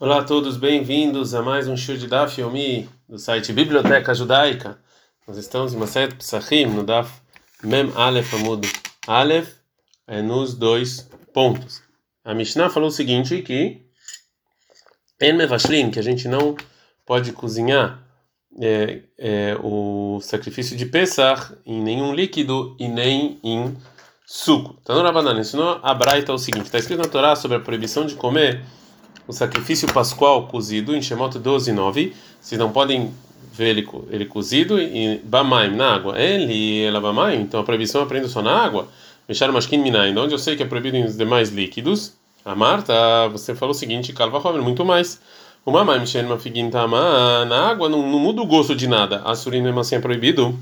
Olá a todos, bem-vindos a mais um show de Daf Yomi do site Biblioteca Judaica. Nós estamos em Maset Psachim, no Daf Mem Aleph Amud Aleph, é nos dois pontos. A Mishnah falou o seguinte, que En Mevashlim, que a gente não pode cozinhar é, é, o sacrifício de Pesach em nenhum líquido e nem em suco. Então, Rabanan ensinou a Braita o seguinte, está escrito na Torá sobre a proibição de comer o sacrifício pascual cozido em Shemot 12, 9. Vocês não podem ver ele, ele cozido em Bamaim, na água. Ele, ela Bamaim, então a proibição aprende só na água. Mexer Mashkin Minaim, onde eu sei que é proibido em os demais líquidos. A Marta, você falou o seguinte, Calva Homer, muito mais. O Mamaim, Mexer Mafigin Tama, na água não, não muda o gosto de nada. A surina mesmo assim é proibido.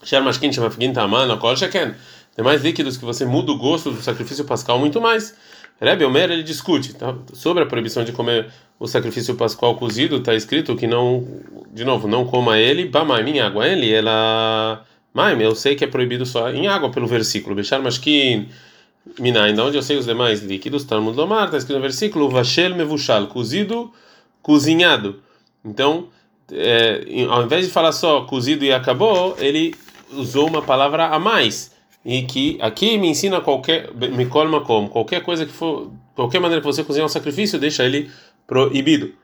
Mexer Mashkin Mafigin Tama, na Sheken. Demais líquidos que você muda o gosto do sacrifício pascal muito mais. Rebbe Omer ele discute tá? sobre a proibição de comer o sacrifício pascual cozido. Está escrito que não, de novo, não coma ele. Bamaim em água. Ele, ela, maim, eu sei que é proibido só em água pelo versículo. Bechar mashkin minain, onde eu sei os demais líquidos. Talmud Lomar está escrito no versículo vashel mevushal, cozido, cozinhado. Então, é, ao invés de falar só cozido e acabou, ele usou uma palavra a mais e que aqui me ensina qualquer me colma como? Qualquer coisa que for qualquer maneira que você cozinhar um sacrifício deixa ele proibido.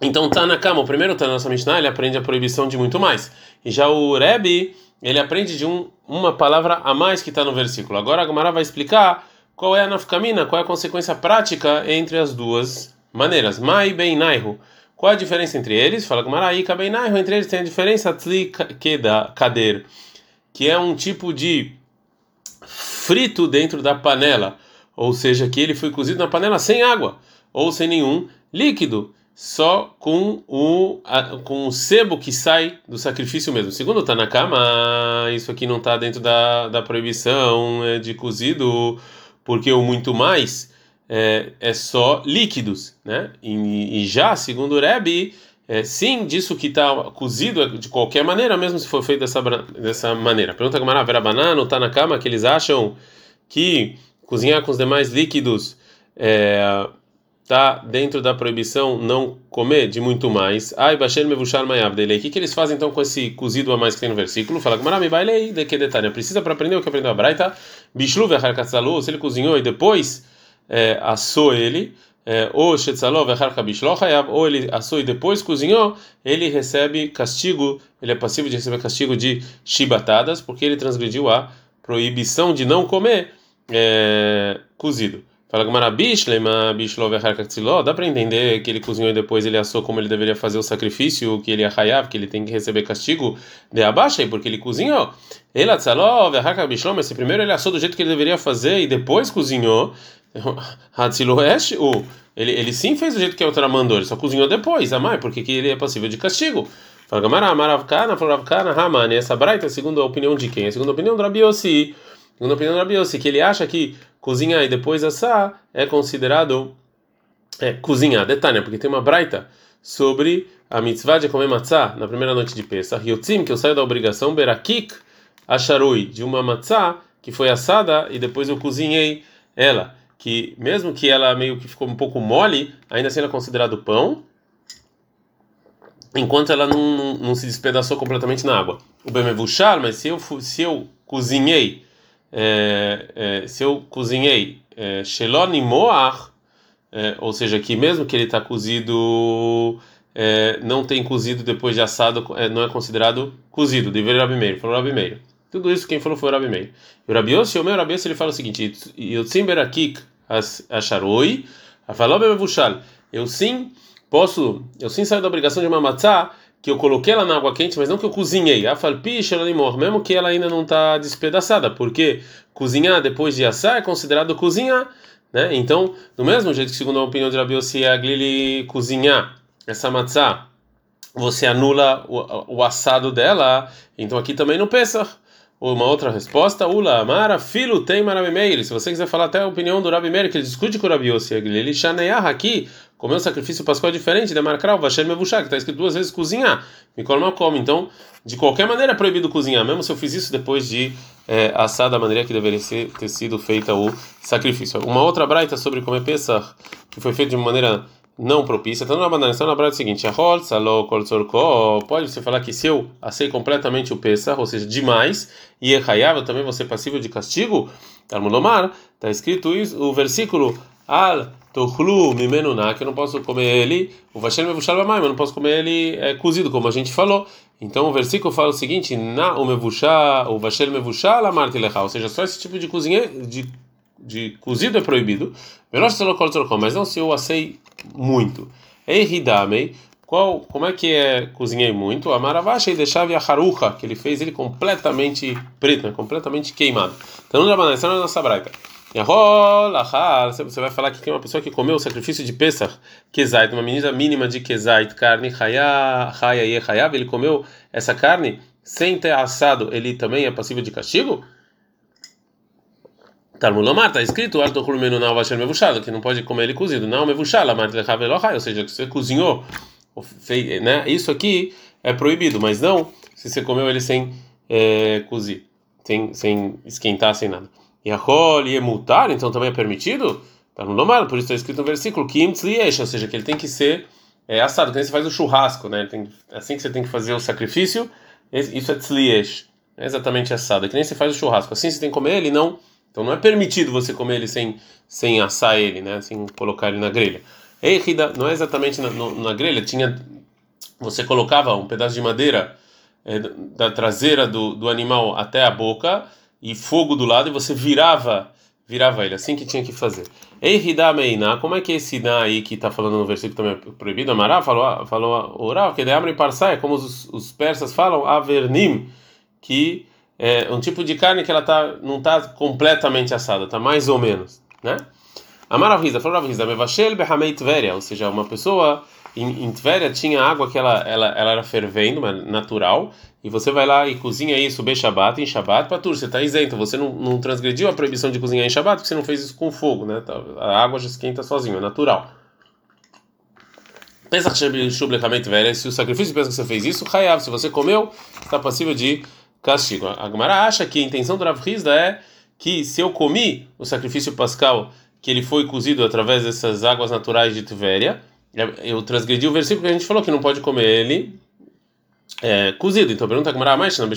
Então tá na cama o primeiro tá na nossa Mishnah ele aprende a proibição de muito mais. E já o Rebbe ele aprende de um, uma palavra a mais que está no versículo. Agora a Gemara vai explicar qual é a nafkamina qual é a consequência prática entre as duas maneiras. Mai bem naihu. Qual é a diferença entre eles? Fala Gemara aí bem entre eles tem a diferença tli keda kader que é um tipo de frito dentro da panela, ou seja, que ele foi cozido na panela sem água ou sem nenhum líquido, só com o com o sebo que sai do sacrifício mesmo. Segundo o Tanakama, isso aqui não está dentro da, da proibição é, de cozido, porque o muito mais é, é só líquidos, né? E, e já segundo o Rebbe é, sim, disso que está cozido de qualquer maneira, mesmo se for feito dessa, dessa maneira. Pergunta como era banana, está na cama, que eles acham que cozinhar com os demais líquidos está é, dentro da proibição não comer de muito mais. Ai, baixei mevushar mayav dele. O que, que eles fazem então com esse cozido a mais que tem no versículo? Fala que marami bailei de que detalhe. Precisa para aprender o que aprendeu a Braita. Bishlu se ele cozinhou e depois é, assou ele ou shetzalov ou ele assou e depois cozinhou, ele recebe castigo, ele é passivo de receber castigo de chibatadas, porque ele transgrediu a proibição de não comer é, cozido. Fala Gamara Bishlema Bishlov dá para entender que ele cozinhou e depois ele assou como ele deveria fazer o sacrifício, que ele é hayav, que ele tem que receber castigo de abaixo, porque ele cozinhou. Ele atzalov Bishlom, esse primeiro ele assou do jeito que ele deveria fazer e depois cozinhou. Hatzilohesh, o ele, ele sim fez do jeito que a outra mandou, ele só cozinhou depois, amai, porque que ele é passível de castigo. Ramani. Essa braita, segundo a opinião de quem? A segunda opinião do Rabiossi. Segundo a opinião do Rabiossi, que ele acha que cozinhar e depois assar é considerado é, cozinhar. Detalhe, porque tem uma braita sobre a mitzvah de comer matzah na primeira noite de Pesach. Yotzim, que eu saio da obrigação, berakik, acharui, de uma matzah que foi assada e depois eu cozinhei ela que mesmo que ela meio que ficou um pouco mole, ainda assim ela é considerado pão, enquanto ela não, não, se despedaçou completamente na água. O bemevuchar, mas se eu se eu cozinhei, é, é, se eu cozinhei é, moar, é, ou seja, que mesmo que ele está cozido é, não tem cozido depois de assado, é, não é considerado cozido. Deveria Rabi Meir, falou Rabi Meir. Tudo isso quem falou foi o Rabi Meir. E o Rabi Yossi, o meu Rabi Yossi, ele fala o seguinte: Yotzim berakik falou bevushal. Eu sim posso, eu sim saio da obrigação de uma matzá que eu coloquei ela na água quente, mas não que eu cozinhei. Afalpi limor, mesmo que ela ainda não está despedaçada, porque cozinhar depois de assar é considerado cozinhar, né? Então, do mesmo jeito que segundo a opinião de Rabi a glili cozinhar essa matzá, você anula o, o assado dela, então aqui também não pensa uma outra resposta, Ula Amara, filho tem Marabimeir. Se você quiser falar até a opinião do Rabi Meir, que ele discute com o Rabi Yossi, ele chaneyah aqui, comeu um sacrifício pascual diferente, de Markral, Vashem Mevushá, que está escrito duas vezes cozinhar, Mikol come. Então, de qualquer maneira é proibido cozinhar, mesmo se eu fiz isso depois de é, assar da maneira que deveria ser, ter sido feita o sacrifício. Uma outra braita sobre comer Pesach que foi feito de maneira não propícia. Então, na banana, na brada é o seguinte: pode você falar que se eu assei completamente o Pesach, ou seja, demais, e erraiava também você passível de castigo? Talmudomar, está escrito isso, o versículo Al Tochlu Mimenuná, que eu não posso comer ele, o Vashem Mevushal Bamai, mas eu não posso comer ele é, cozido, como a gente falou. Então o versículo fala o seguinte: Na o Mevushal, o Vashem Mevushal Amarti Lecha, ou seja, só esse tipo de cozinha, de, de cozido é proibido. Mas não se eu assei muito. Eiridamei, qual, como é que é cozinhei muito? A maravacha e deixava a haruha, que ele fez ele completamente preto, né? completamente queimado. Então não essa é a nossa braita. Você vai falar que tem uma pessoa que comeu o sacrifício de Pesach, Kezait, uma medida mínima de Kezait, carne, Haya, Haya e Hayav, ele comeu essa carne sem ter assado, ele também é passível de castigo? Talmulomar, está escrito, que não pode comer ele cozido. Não, ou seja, que você cozinhou, né? Isso aqui é proibido, mas não se você comeu ele sem é, cozir, sem, sem esquentar, sem nada. E a e multar, então também é permitido? Talmulomar, por isso está escrito no versículo, ou seja, que ele tem que ser é, assado, que nem você faz o churrasco, né? Tem, é assim que você tem que fazer o sacrifício, isso é tzliesh, é exatamente assado, é que nem você faz o churrasco, assim você tem que comer ele, não então não é permitido você comer ele sem, sem assar ele, né? Sem colocar ele na grelha. Eirida não é exatamente na, na grelha, tinha você colocava um pedaço de madeira é, da traseira do, do animal até a boca e fogo do lado e você virava virava ele, assim que tinha que fazer. Eirida meina, como é que esse na aí que está falando no versículo também é proibido? Amará falou, falou oral, que de abre parsai, como os, os persas falam, avernim, que é um tipo de carne que ela tá não está completamente assada, está mais ou menos, né? Amaravisa, Floravisa, Mevashel Behamei Tveria, ou seja, uma pessoa em, em Tveria tinha água que ela, ela, ela era fervendo, mas natural, e você vai lá e cozinha isso bem Shabbat, em Shabbat, tudo, você está isento, você não, não transgrediu a proibição de cozinhar em Shabbat, porque você não fez isso com fogo, né? Tá, a água já esquenta sozinho, é natural. Pensa que se o sacrifício pensa que você fez isso, Hayav, se você comeu, está passível de castigo. A Gemara acha que a intenção do Rav Hizda é que se eu comi o sacrifício pascal, que ele foi cozido através dessas águas naturais de Tiveria, eu transgredi o versículo que a gente falou que não pode comer ele é, cozido. Então pergunta a Gemara, mas não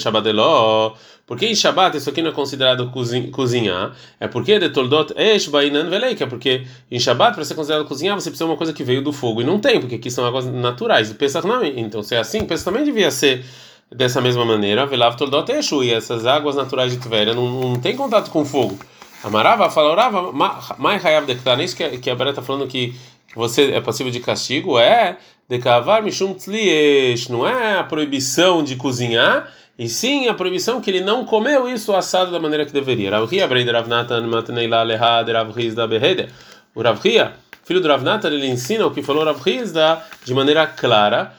por que em Shabbat isso aqui não é considerado cozinhar? É porque de toldot esh bainan é porque em Shabbat para ser considerado cozinhar você precisa de uma coisa que veio do fogo e não tem, porque aqui são águas naturais. Não, então se é assim, pensa também devia ser dessa mesma maneira, Velav Toldot e essas águas naturais de Tveria não, não tem contato com fogo. Amarava, falava, mais Hayav Dektar, isso que, que a Bera está falando que você é passível de castigo, é Dekavar Mishum Tzliesh, não é a proibição de cozinhar, e sim a proibição que ele não comeu isso assado da maneira que deveria. Rav Ria, Breid Rav Natan, Matneila Lehad, Rav da Behede. O Rav Ria, filho do Rav Natan, ele ensina o que falou Rav Rizda de maneira clara,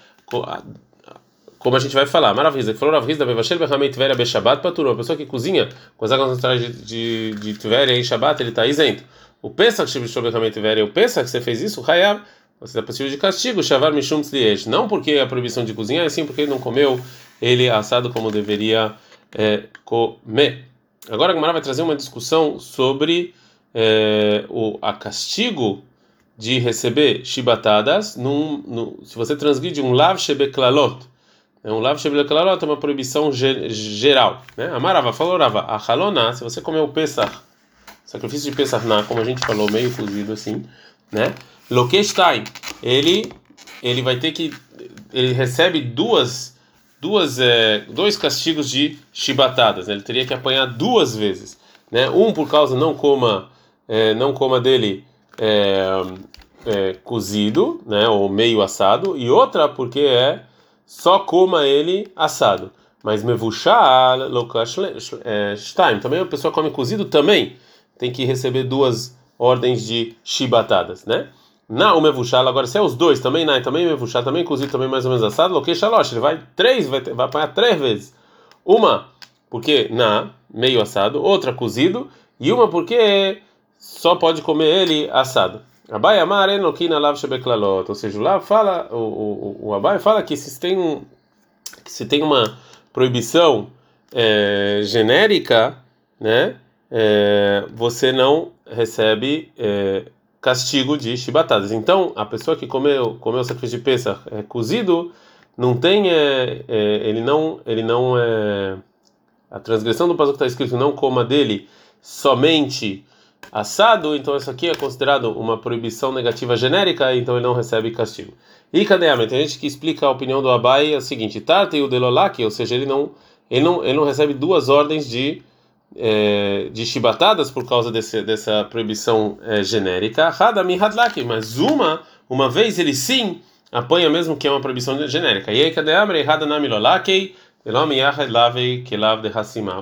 como a gente vai falar. Maravilha. Falou Rav Hizda, Bevashel Behamei Tveria Beshabat Patur. Uma pessoa que cozinha com as águas naturais de, de, de em Shabat, ele está isento. O Pesach Shebishol Behamei Tveria, o Pesach que você fez isso, Hayab, você está possível de castigo, Shavar Mishum Tzliesh. Não porque a proibição de cozinhar, é sim porque ele não comeu ele assado como deveria é, comer. Agora a Gemara vai trazer uma discussão sobre é, o a castigo de receber chibatadas num, num, se você transgride um lav shebeklalot é um lav clarot, é uma proibição geral. Né? Amarava, falou Rava, a halona, se você comer o pesach, sacrifício de pesach na, como a gente falou, meio cozido assim, né? Lokestai, ele ele vai ter que ele recebe duas duas é, dois castigos de chibatadas, né? ele teria que apanhar duas vezes, né? Um por causa não coma é, não coma dele é, cozido, né? Ou meio assado, e outra porque é só coma ele assado. Mas mevushal time. Também a pessoa come cozido também tem que receber duas ordens de chibatadas, né? Na o mevushal, agora se é os dois também, na também mevushal, também cozido, também mais ou menos assado, loque shalosh, ele vai três, vai, vai apanhar três vezes. Uma porque na meio assado, outra cozido e uma porque só pode comer ele assado. Abai Amar Enokina Lav Shebeklalot, ou seja, lá fala, o, o, o Abai fala que se tem, um, que se tem uma proibição é, genérica, né, é, você não recebe é, castigo de chibatadas. Então, a pessoa que comeu comeu sacrifício de Pesach é, cozido, não tem é, é, ele não ele não é a transgressão do passo que está escrito não coma dele somente assado, então isso aqui é considerado uma proibição negativa genérica, então ele não recebe castigo. E a Tem gente que explica a opinião do Abai é o seguinte: Tarta e o Delolaki, ou seja, ele não, ele não, ele não recebe duas ordens de é, de chibatadas por causa desse, dessa proibição é, genérica. Hadami Hadlaki, mas uma, uma vez ele sim apanha mesmo que é uma proibição genérica. E aí cadê a Hadanami Lolaki?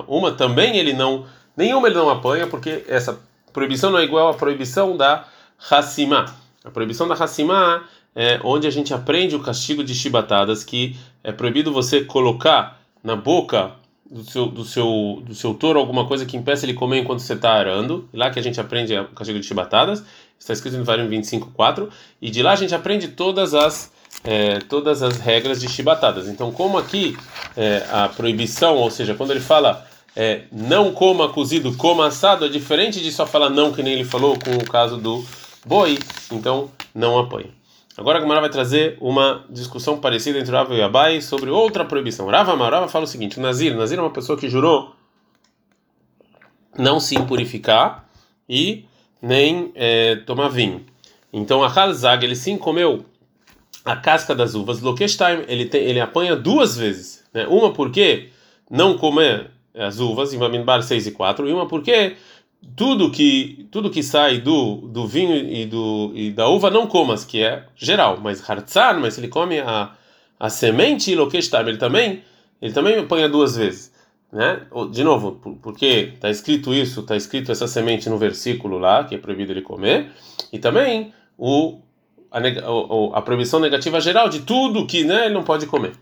Uma também ele não, nenhuma ele não apanha, porque essa proibição não é igual à proibição da Hassima. A proibição da Hassima é onde a gente aprende o castigo de chibatadas, que é proibido você colocar na boca do seu, do seu, do seu touro alguma coisa que impeça ele comer enquanto você está arando. Lá que a gente aprende o castigo de chibatadas, está escrito no Varim 25.4, e de lá a gente aprende todas as é, todas as regras de chibatadas. Então, como aqui é, a proibição, ou seja, quando ele fala é, não coma cozido, coma assado, é diferente de só falar não, que nem ele falou com o caso do boi, então não apanha. Agora a Gamara vai trazer uma discussão parecida entre Rava e Abai sobre outra proibição. Rava Amarava fala o seguinte: o Nazir, o Nazir é uma pessoa que jurou não se impurificar e nem é, tomar vinho. Então a Halzag, ele sim comeu a casca das uvas. Lokestheim, ele, ele apanha duas vezes. Né? Uma porque não comer as uvas, em Vamidbar 6 e 4, e uma porque tudo que tudo que sai do, do vinho e do e da uva não comas, que é geral, mas hartzan, mas ele come a, a semente e lokeshtam, ele também ele também apanha duas vezes, né? De novo, porque está escrito isso, está escrito essa semente no versículo lá que é proibido ele comer, e também o a, a, a proibição negativa geral de tudo que né, ele não pode comer.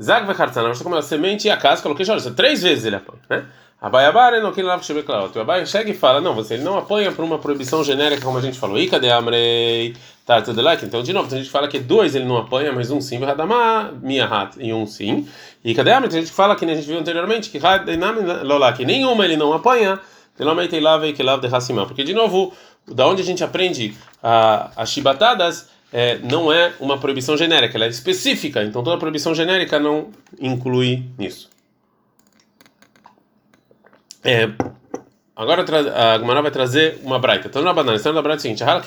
Zag ve hartzan, você come a semente e a casca, lokeshtam, três vezes ele apanha, né? Abayabara não quer lá O Abai chega e fala: não, você não apanha por uma proibição genérica, como a gente falou. E cadê Amrei? Tá, tudo lá. Então, de novo, a gente fala que dois ele não apanha, mas um sim, Radamá, minha hat, e um sim. E cadê? A gente fala que a gente viu anteriormente que que nenhuma ele não apanha. Porque, de novo, da onde a gente aprende as chibatadas é, não é uma proibição genérica, ela é específica. Então, toda proibição genérica não inclui nisso. É, agora a Gumara vai trazer uma braita. Então na banana, está na braita é o seguinte: Hal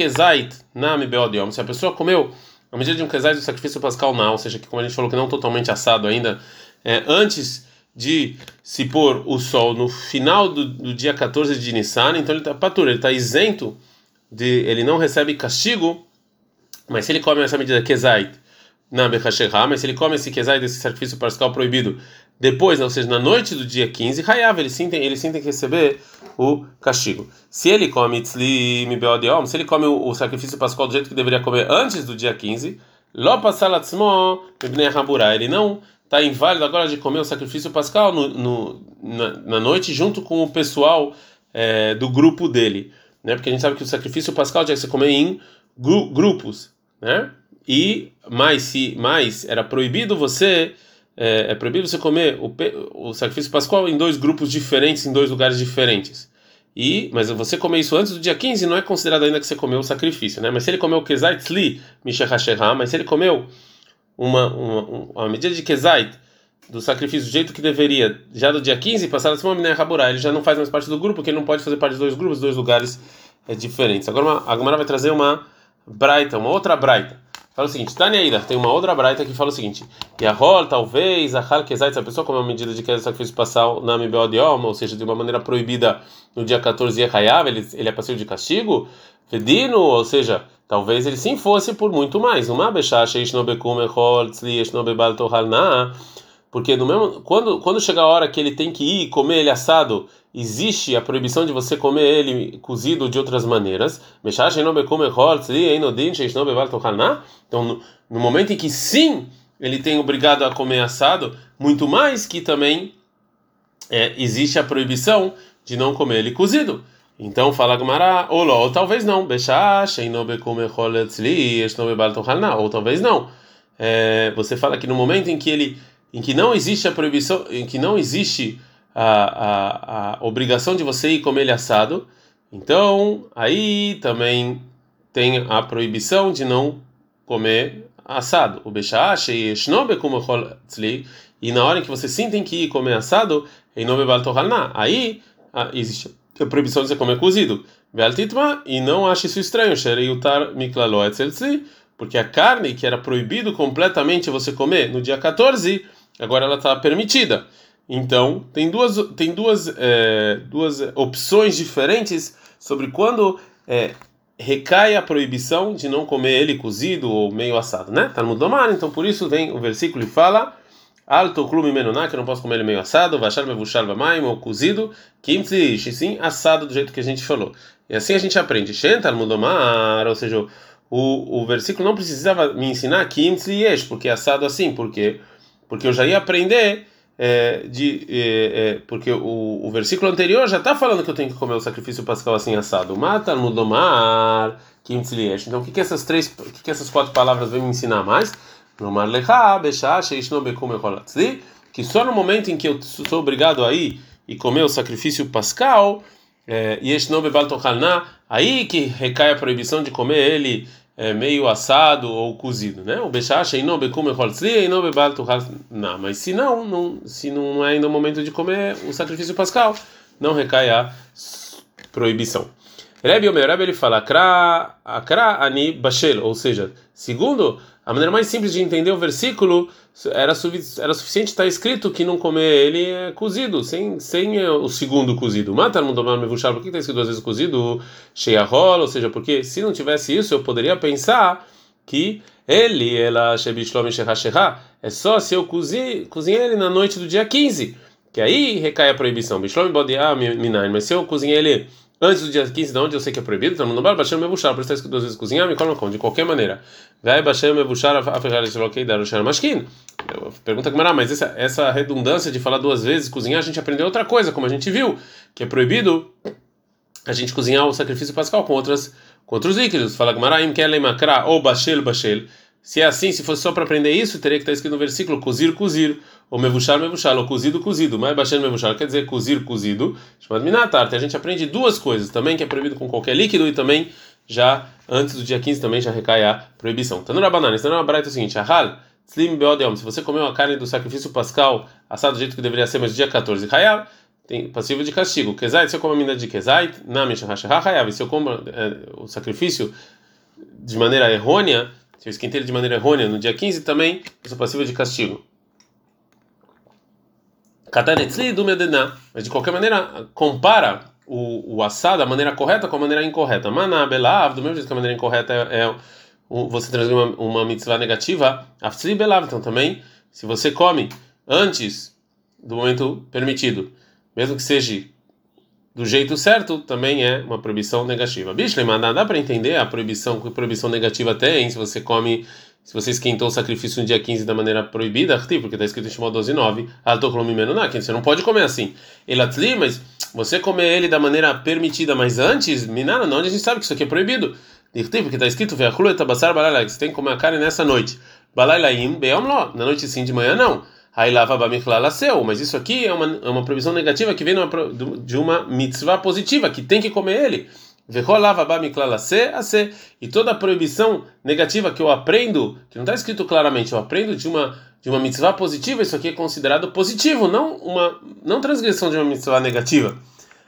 nami beodiom. Se a pessoa comeu a medida de um kezait do sacrifício pascal não, ou seja, que como a gente falou que não totalmente assado ainda, é, antes de se pôr o sol no final do, do dia 14 de Nissan, então ele está patura, ele está isento de, ele não recebe castigo, mas se ele come essa medida kezait na Bechasherra, mas se ele come esse kezai desse sacrifício pascal proibido depois, ou seja, na noite do dia 15, Hayav, ele sim, tem, ele sim tem que receber o castigo. Se ele come tzli mibeodiom, se ele come o, sacrifício pascal do jeito que deveria comer antes do dia 15, lo passalatzmo ele não está inválido agora de comer o sacrifício pascal no, no na, na, noite junto com o pessoal é, do grupo dele, né? Porque a gente sabe que o sacrifício pascal tinha que ser comer em gru, grupos, né? E mais se mais era proibido você é, é proibido você comer o, o sacrifício pascual em dois grupos diferentes, em dois lugares diferentes. E, mas você comer isso antes do dia 15 não é considerado ainda que você comeu o sacrifício, né? Mas se ele comeu kezait tzli mishachashera, mas se ele comeu uma, uma, uma medida de kezait do sacrifício do jeito que deveria, já do dia 15, passar a semana raburá, ele já não faz mais parte do grupo, porque ele não pode fazer parte de dois grupos, dois lugares é, diferentes. Agora a Gemara vai trazer uma braita, uma outra braita fala o seguinte: Tânia Ida, tem uma outra braita que fala o seguinte: Yahol, talvez, Ahal Kezait, se a pessoa como uma medida de que sacrifício passar o nome Beodioma, ou seja, de uma maneira proibida no dia 14 Yehayav, ele, ele é passivo de castigo, Fedino, ou seja, talvez ele sim fosse por muito mais. Uma Tohalna porque no mesmo quando quando chega a hora que ele tem que ir comer ele assado, existe a proibição de você comer ele cozido de outras maneiras. Então, no, momento em que sim, ele tem obrigado a comer assado, muito mais que também é, existe a proibição de não comer ele cozido. Então fala Gumara, ou, ou talvez não, ou talvez não. É, você fala que no momento em que ele em que não existe a proibição, em que não existe a, a, a obrigação de você ir comer ele assado, então aí também tem a proibição de não comer assado. O bechache e e na hora que você sentem que ir comer assado, em nome aí existe a proibição de você comer cozido. E não ache isso estranho, porque a carne que era proibido completamente você comer no dia 14, agora ela está permitida. Então, tem duas, tem duas, é, duas opções diferentes sobre quando é, recai a proibição de não comer ele cozido ou meio assado, né? Tá no domar, então por isso vem o versículo e fala alto clube menuná, que eu não posso comer ele meio assado, vachar mevushal vamaim ou cozido, kimtlish, sim, assado do jeito que a gente falou. E assim a gente aprende. Shentar mudomar, ou seja, o, o versículo não precisava me ensinar kimtlish, porque é assado assim, porque porque eu já ia aprender é, de, é, é, porque o, o versículo anterior já está falando que eu tenho que comer o sacrifício pascal assim assado. Mata, mudomar, kimtzliesh. Então, o que, que essas três, o que, que essas quatro palavras vêm me ensinar mais? Bechá, que só no momento em que eu sou obrigado a ir e comer o sacrifício pascal, é, bebal aí que recai a proibição de comer ele é, meio assado ou cozido, né? O bechacha não become e não bebalto não, mas se não, não, se não é ainda o momento de comer o sacrifício pascal, não recai a proibição. Rebbe Omer, Rebbe ele fala, akra, akra ani bashel, ou seja, segundo a maneira mais simples de entender o versículo era, era suficiente estar escrito que não comer ele é cozido, sem, sem é, o segundo cozido. Matar mundomar mevuchar, por que está escrito duas vezes cozido? Cheia rola, ou seja, porque se não tivesse isso, eu poderia pensar que ele, ela, shebishlom é só se eu cozinhar ele na noite do dia 15, que aí recai a proibição. Bishlom bodiah minain, mas se eu cozinhar ele antes do dia 15, de onde eu sei que é proibido, então não vai baixar meu buchar, por isso está escrito duas vezes cozinhar, me como de qualquer maneira. Vai baixar meu buchar, a ferrar esse bloqueio dar o mashkin. Pergunta que mas essa, essa redundância de falar duas vezes cozinhar, a gente aprendeu outra coisa, como a gente viu, que é proibido a gente cozinhar o sacrifício pascal com outras com outros líquidos. Fala Gmaraim kelem makra ou bashel bashel. Se é assim, se fosse só para aprender isso, teria que estar escrito no versículo cozir, cozir, ou mevuchar, mevuchar, ou cozido, cozido. Mas baixando mevuchar quer dizer cozir, cozido. Chamado minatarte. A gente aprende duas coisas também, que é proibido com qualquer líquido, e também já antes do dia 15 também já recai a proibição. Tanura banana, uma braita é o seguinte: ahal, slim beodem, se você comeu a carne do sacrifício pascal assado do jeito que deveria ser, mas dia 14, hayal, tem passivo de castigo. Kezait, se eu como a mina de kezait, na mishahashah hayal, se eu como é, o sacrifício de maneira errônea, se eu esquentei ele de maneira errônea no dia 15, também eu sou passivo de castigo. Katanetzli do Medená. Mas de qualquer maneira, compara o, o assado da maneira correta com a maneira incorreta. Maná, belav, do mesmo jeito que a maneira incorreta é, é você trazer uma, uma mitzvah negativa, afsli belav. Então também, se você come antes do momento permitido, mesmo que seja do jeito certo também é uma proibição negativa. Bishlema, dá para entender a proibição que proibição negativa tem se você come, se você esquentou o sacrifício no dia 15 da maneira proibida, porque está escrito em Shimon 12, 9, você não pode comer assim. Elatli, mas você comer ele da maneira permitida, mas antes, minana, não, a gente sabe que isso aqui é proibido. Porque está escrito, você tem que comer a carne nessa noite. Na noite sim, de manhã não. Mas isso aqui é uma, é uma proibição negativa que vem de uma mitzvah positiva, que tem que comer ele. E toda proibição negativa que eu aprendo, que não está escrito claramente, eu aprendo de uma de uma mitzvah positiva, isso aqui é considerado positivo, não uma não transgressão de uma mitzvah negativa.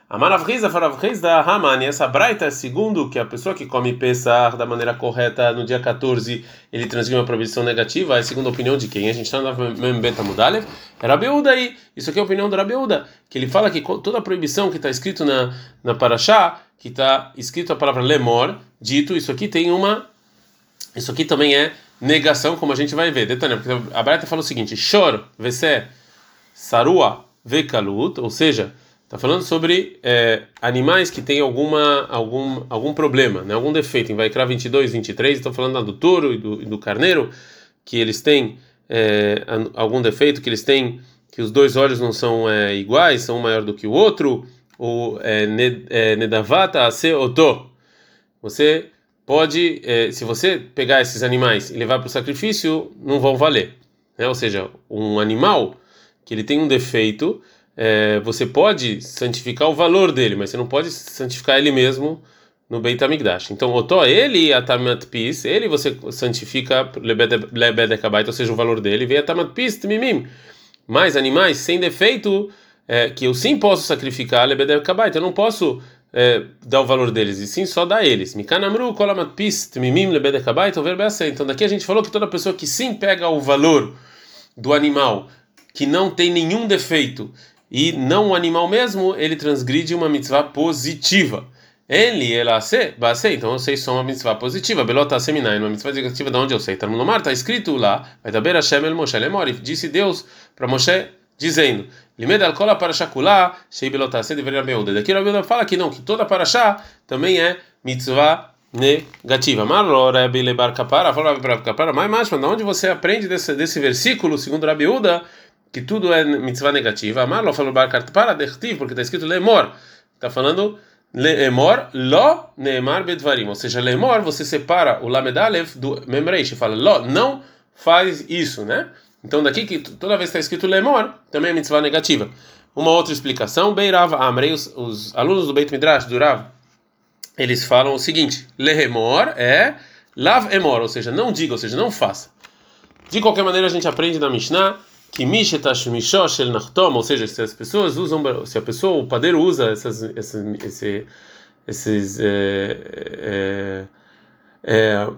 A Maravriza Faravriz da Hamani, essa braita, é segundo que a pessoa que come Pesach da maneira correta no dia 14, ele transgride uma proibição negativa, é segundo a opinião de quem? A gente está no Membeta Mudalev, é Rabiúda aí, isso aqui é a opinião do Rabiúda, que ele fala que toda proibição que está escrito na, na Parashá, que está escrito a palavra lemor, dito, isso aqui tem uma, isso aqui também é negação, como a gente vai ver. Detalhe, porque a braita fala o seguinte, Shor, Vese, Sarua, Vekalut, ou seja, Está falando sobre é, animais que têm alguma, algum, algum problema, né? algum defeito. Em Vaikra 22, 23, estão falando do touro e do, e do carneiro, que eles têm é, algum defeito, que eles têm, que os dois olhos não são é, iguais, são um maior do que o outro, ou é, é, nedavata ase oto. Você pode, é, se você pegar esses animais e levar para o sacrifício, não vão valer. Né? Ou seja, um animal que ele tem um defeito você pode santificar o valor dele, mas você não pode santificar ele mesmo no Beit HaMikdash. Então, Otó, ele a Tamat Pis, ele você santifica Lebedekabaita, ou seja, o valor dele, vem a Tamat Pis, Mimim. Mais animais sem defeito, é, que eu sim posso sacrificar Lebedekabaita, eu não posso é, dar o valor deles, e sim só dar eles. Mikanamru, Kolamat Pis, Mimim, Lebedekabaita, o verbo é assim. Então, daqui a gente falou que toda pessoa que sim pega o valor do animal, que não tem nenhum defeito, e não o animal mesmo, ele transgride uma mitzvah positiva. Ele, ela, se, base, então eu sei só uma mitzvah positiva. Belota seminai, uma mitzvah negativa, de onde eu sei? Tá no mar, está escrito lá, vai dar Hashem el Moshe lemori. Disse Deus para Moshe, dizendo: Limed al kola para shakulá, shei belota se deveria meuda. Daqui a Beuda fala que não, que toda paraxá também é mitzvah negativa. Marlo Rabi lebar kapara, fala Rabi kapara, mas mais, mas onde você aprende desse, desse versículo, segundo Rabi Uda, que tudo é mitzvah negativa? Marlo falou bar kapara, porque está escrito lemor. Está falando Lemor, lo neemar bedvarim. Ou seja, lemor, você separa o lamedalev do memreish. Fala, lo, não faz isso, né? Então, daqui que toda vez que está escrito lemor, também é mitzvah negativa. Uma outra explicação, Beirav Amrei, os, os alunos do Beit Midrash, do Rav, eles falam o seguinte: lehemor é lav emor, ou seja, não diga, ou seja, não faça. De qualquer maneira, a gente aprende na Mishnah que el nachtom, ou seja, se as pessoas usam, se a pessoa, o padeiro usa essas, essas, esse, esses é, é, é,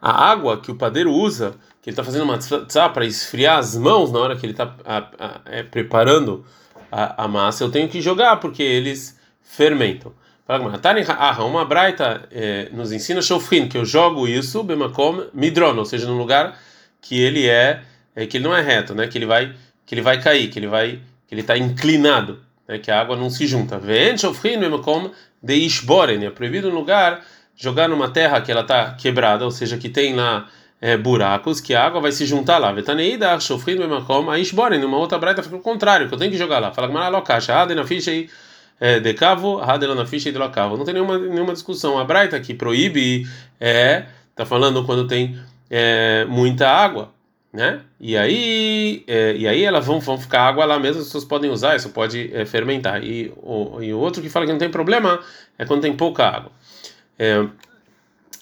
a água que o padeiro usa, que ele está fazendo uma tzá para esfriar as mãos na hora que ele está é, preparando a, a, massa, eu tenho que jogar porque eles fermentam. Uma braita é, nos ensina shofrin, que eu jogo isso, bemakom midron, ou seja, num lugar que ele é, é, que ele não é reto, né? Que ele vai que ele vai cair, que ele vai que ele está inclinado, né? Que a água não se junta. como de ishboren, é proibido no lugar jogar numa terra que ela está quebrada, ou seja, que tem lá é, buracos, que a água vai se juntar lá. Vetaneida, shofrin como a ishboren, numa outra braita fica o contrário, que eu tenho que jogar lá. Fala que malalocacha, aden na ficha aí de cavo, na ficha e de locavo. Não tem nenhuma nenhuma discussão. A braita que proíbe é tá falando quando tem é, muita água, né? E aí, é, e aí elas vão, vão ficar água lá mesmo, as pessoas podem usar, isso pode é, fermentar. E o, e o outro que fala que não tem problema é quando tem pouca água. É,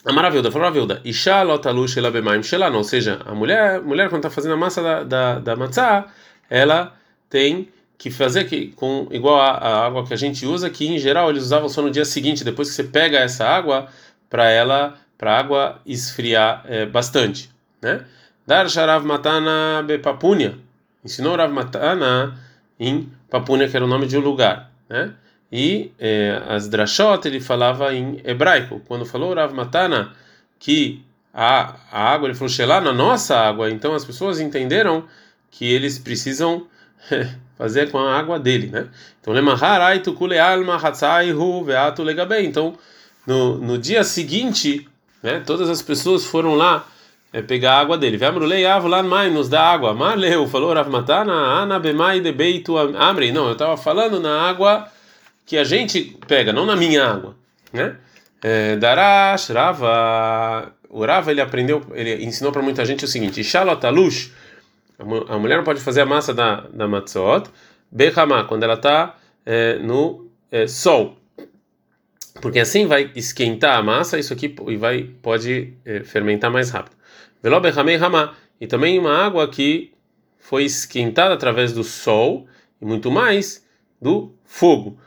a maravilha, a maravilha. Isha lotalush ela bemaim ou seja, a mulher, mulher quando está fazendo a massa da, da, da matzá, ela tem que fazer que com igual a, a, água que a gente usa, que em geral eles usavam só no dia seguinte, depois que você pega essa água para ela para a água esfriar é, bastante, né? Dar Sharav Matana Bepapunia. Ensinou Rav Matana em Papunia, que era o nome de um lugar, né? E é, as Drashot ele falava em hebraico. Quando falou Rav Matana que a, a água, ele falou Shelah na nossa água, então as pessoas entenderam que eles precisam fazer com a água dele, né? Então, Lemaharaitu kule alma hatzaihu veatu legabei. Então, no, no dia seguinte, né? Todas as pessoas foram lá é, pegar a água dele. Vamrulei avo lá mai nos dá água. Marleu falou Rav Matana ana bemai de beito amri. Não, eu estava falando na água que a gente pega, não na minha água, né? É, Darash Rava o Rava ele aprendeu, ele ensinou para muita gente o seguinte: Shalotalush, a mulher não pode fazer a massa da da matzot, Bechama, quando ela está é, no é, sol porque assim vai esquentar a massa, isso aqui e vai pode é, fermentar mais rápido. E também uma água que foi esquentada através do sol e muito mais do fogo.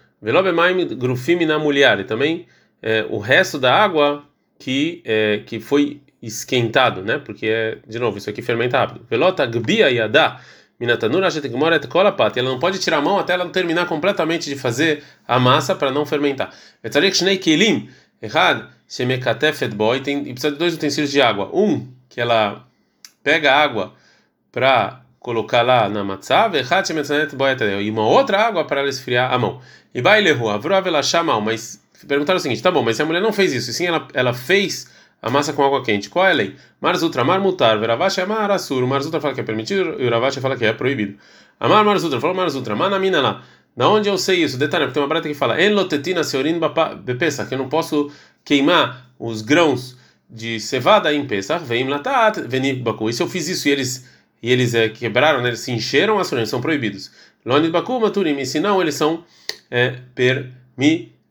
Grufim na mulher e também é, o resto da água que é, que foi esquentado, né? Porque é, de novo isso aqui fermenta rápido. Velota gbia yada Minatanura et kolapat. Ela não pode tirar a mão até ela terminar completamente de fazer a massa para não fermentar. Boy. Tem precisa de dois utensílios de água. Um que ela pega água para colocar lá na matzah, e uma outra água para ela esfriar a mão. E vai lehu, avruavela chamal, mas perguntaram o seguinte, tá bom, mas se a mulher não fez isso, sim ela, ela fez a massa com água quente. Qual é a lei? Marzutra, mar mutar, veravash marasur. O Marzutra fala que é permitido e o fala que é proibido. Amar Marzutra, falou Marzutra, manamina lá. Da onde eu sei isso? Detalhe, porque tem uma brata que fala: En lotetina seorin bepesa, que eu não posso queimar os grãos de cevada em Pesach, vem latat, veni baku. E se eu fiz isso e eles e eles é, quebraram, né, eles se encheram, as são proibidos. Lonid baku maturim, se não, eles são é, permitidos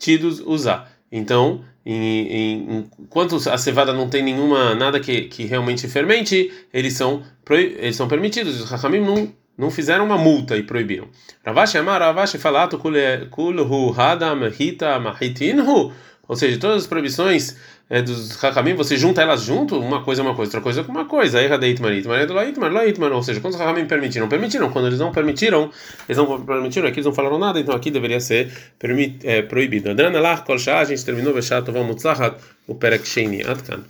permitidos usar. Então, em, em, enquanto a cevada não tem nenhuma nada que, que realmente fermente, eles são eles são permitidos. Os Rahamim não não fizeram uma multa e proibiram. Ravashi amar Ravashi falato kulhu hadam hita mahitinhu ou seja, todas as proibições é, dos Hakamim, você junta elas junto, uma coisa é uma coisa, outra coisa é uma coisa. Aí Hadeit Marit, Marit Loitmar, Loitmar. Ou seja, quando os Hakamim permitiram, permitiram. Quando eles não permitiram, eles não permitiram, aqui eles não falaram nada, então aqui deveria ser permit, é, proibido. Adrana lá, Kol a gente terminou, Veshat, vamos o Perek Sheini, Atkan.